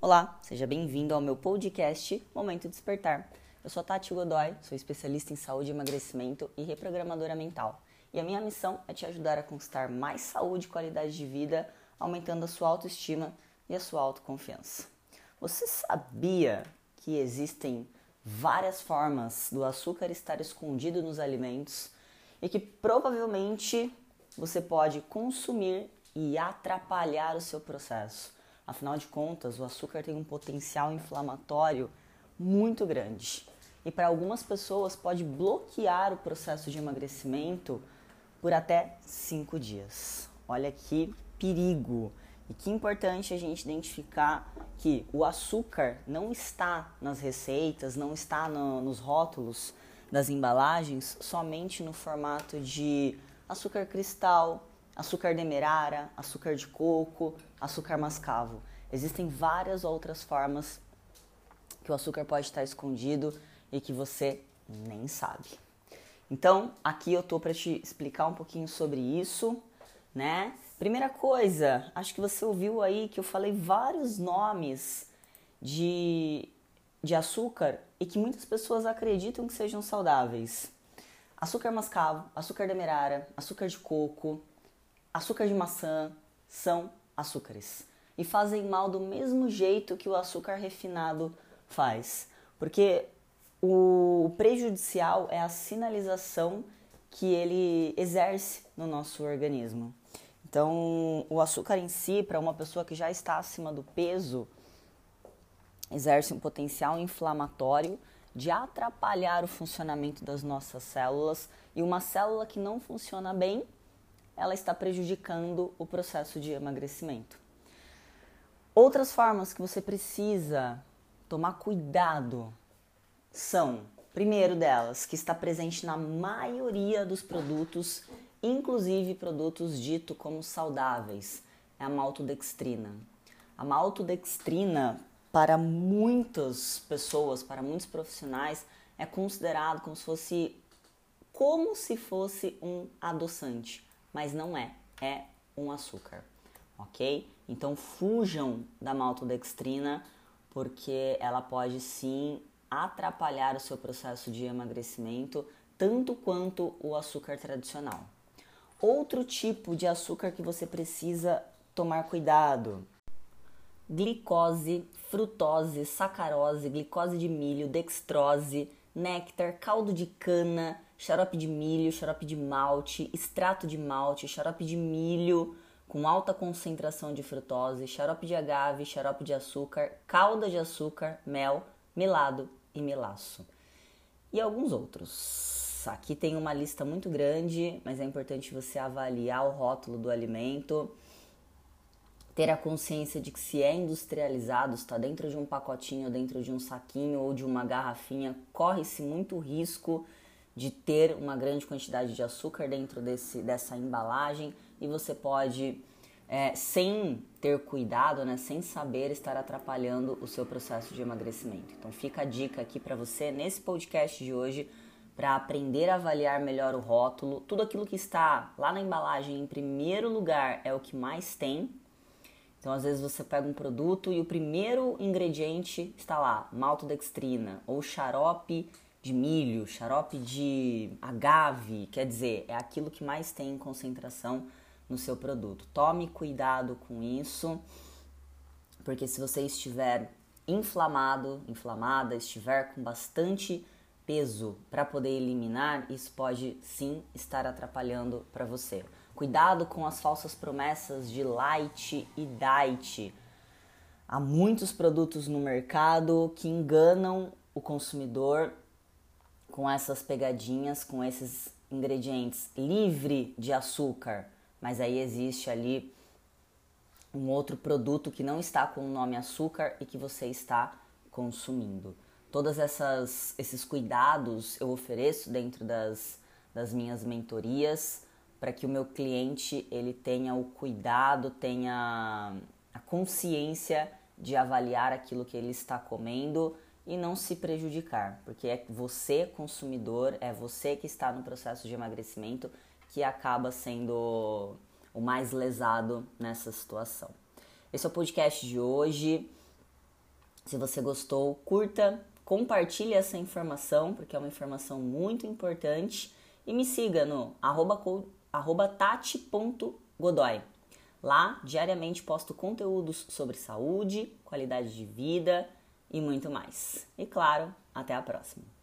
Olá, seja bem-vindo ao meu podcast Momento Despertar. Eu sou Tati Godoy, sou especialista em saúde, emagrecimento e reprogramadora mental. E a minha missão é te ajudar a conquistar mais saúde e qualidade de vida, aumentando a sua autoestima e a sua autoconfiança. Você sabia que existem várias formas do açúcar estar escondido nos alimentos e que provavelmente você pode consumir e atrapalhar o seu processo? Afinal de contas, o açúcar tem um potencial inflamatório muito grande. E para algumas pessoas pode bloquear o processo de emagrecimento por até cinco dias. Olha que perigo! E que importante a gente identificar que o açúcar não está nas receitas, não está no, nos rótulos das embalagens somente no formato de açúcar cristal, açúcar demerara, açúcar de coco, açúcar mascavo. Existem várias outras formas que o açúcar pode estar escondido e que você nem sabe. Então, aqui eu tô para te explicar um pouquinho sobre isso, né? Primeira coisa, acho que você ouviu aí que eu falei vários nomes de, de açúcar e que muitas pessoas acreditam que sejam saudáveis. Açúcar mascavo, açúcar demerara, açúcar de coco, açúcar de maçã são açúcares e fazem mal do mesmo jeito que o açúcar refinado faz, porque o prejudicial é a sinalização que ele exerce no nosso organismo. Então, o açúcar em si, para uma pessoa que já está acima do peso, exerce um potencial inflamatório de atrapalhar o funcionamento das nossas células e uma célula que não funciona bem ela está prejudicando o processo de emagrecimento. Outras formas que você precisa tomar cuidado são, primeiro delas, que está presente na maioria dos produtos, inclusive produtos dito como saudáveis, é a maltodextrina. A maltodextrina, para muitas pessoas, para muitos profissionais, é considerado como se fosse como se fosse um adoçante mas não é, é um açúcar, ok? Então fujam da maltodextrina porque ela pode sim atrapalhar o seu processo de emagrecimento tanto quanto o açúcar tradicional. Outro tipo de açúcar que você precisa tomar cuidado: glicose, frutose, sacarose, glicose de milho, dextrose, néctar, caldo de cana, xarope de milho, xarope de malte, extrato de malte, xarope de milho com alta concentração de frutose, xarope de agave, xarope de açúcar, calda de açúcar, mel, melado e melaço. E alguns outros. Aqui tem uma lista muito grande, mas é importante você avaliar o rótulo do alimento, ter a consciência de que se é industrializado, está dentro de um pacotinho, dentro de um saquinho ou de uma garrafinha, corre-se muito risco de ter uma grande quantidade de açúcar dentro desse, dessa embalagem e você pode, é, sem ter cuidado, né, sem saber, estar atrapalhando o seu processo de emagrecimento. Então fica a dica aqui para você nesse podcast de hoje para aprender a avaliar melhor o rótulo. Tudo aquilo que está lá na embalagem em primeiro lugar é o que mais tem. Então, às vezes você pega um produto e o primeiro ingrediente está lá, maltodextrina ou xarope de milho, xarope de agave, quer dizer, é aquilo que mais tem concentração no seu produto. Tome cuidado com isso, porque se você estiver inflamado, inflamada, estiver com bastante peso para poder eliminar, isso pode sim estar atrapalhando para você. Cuidado com as falsas promessas de light e diet. Há muitos produtos no mercado que enganam o consumidor com essas pegadinhas, com esses ingredientes livre de açúcar, mas aí existe ali um outro produto que não está com o nome açúcar e que você está consumindo. Todas essas esses cuidados eu ofereço dentro das, das minhas mentorias para que o meu cliente ele tenha o cuidado, tenha a consciência de avaliar aquilo que ele está comendo e não se prejudicar, porque é você, consumidor, é você que está no processo de emagrecimento que acaba sendo o mais lesado nessa situação. Esse é o podcast de hoje. Se você gostou, curta, compartilhe essa informação, porque é uma informação muito importante. E me siga no arroba, arroba. Lá, diariamente, posto conteúdos sobre saúde, qualidade de vida e muito mais. E claro, até a próxima!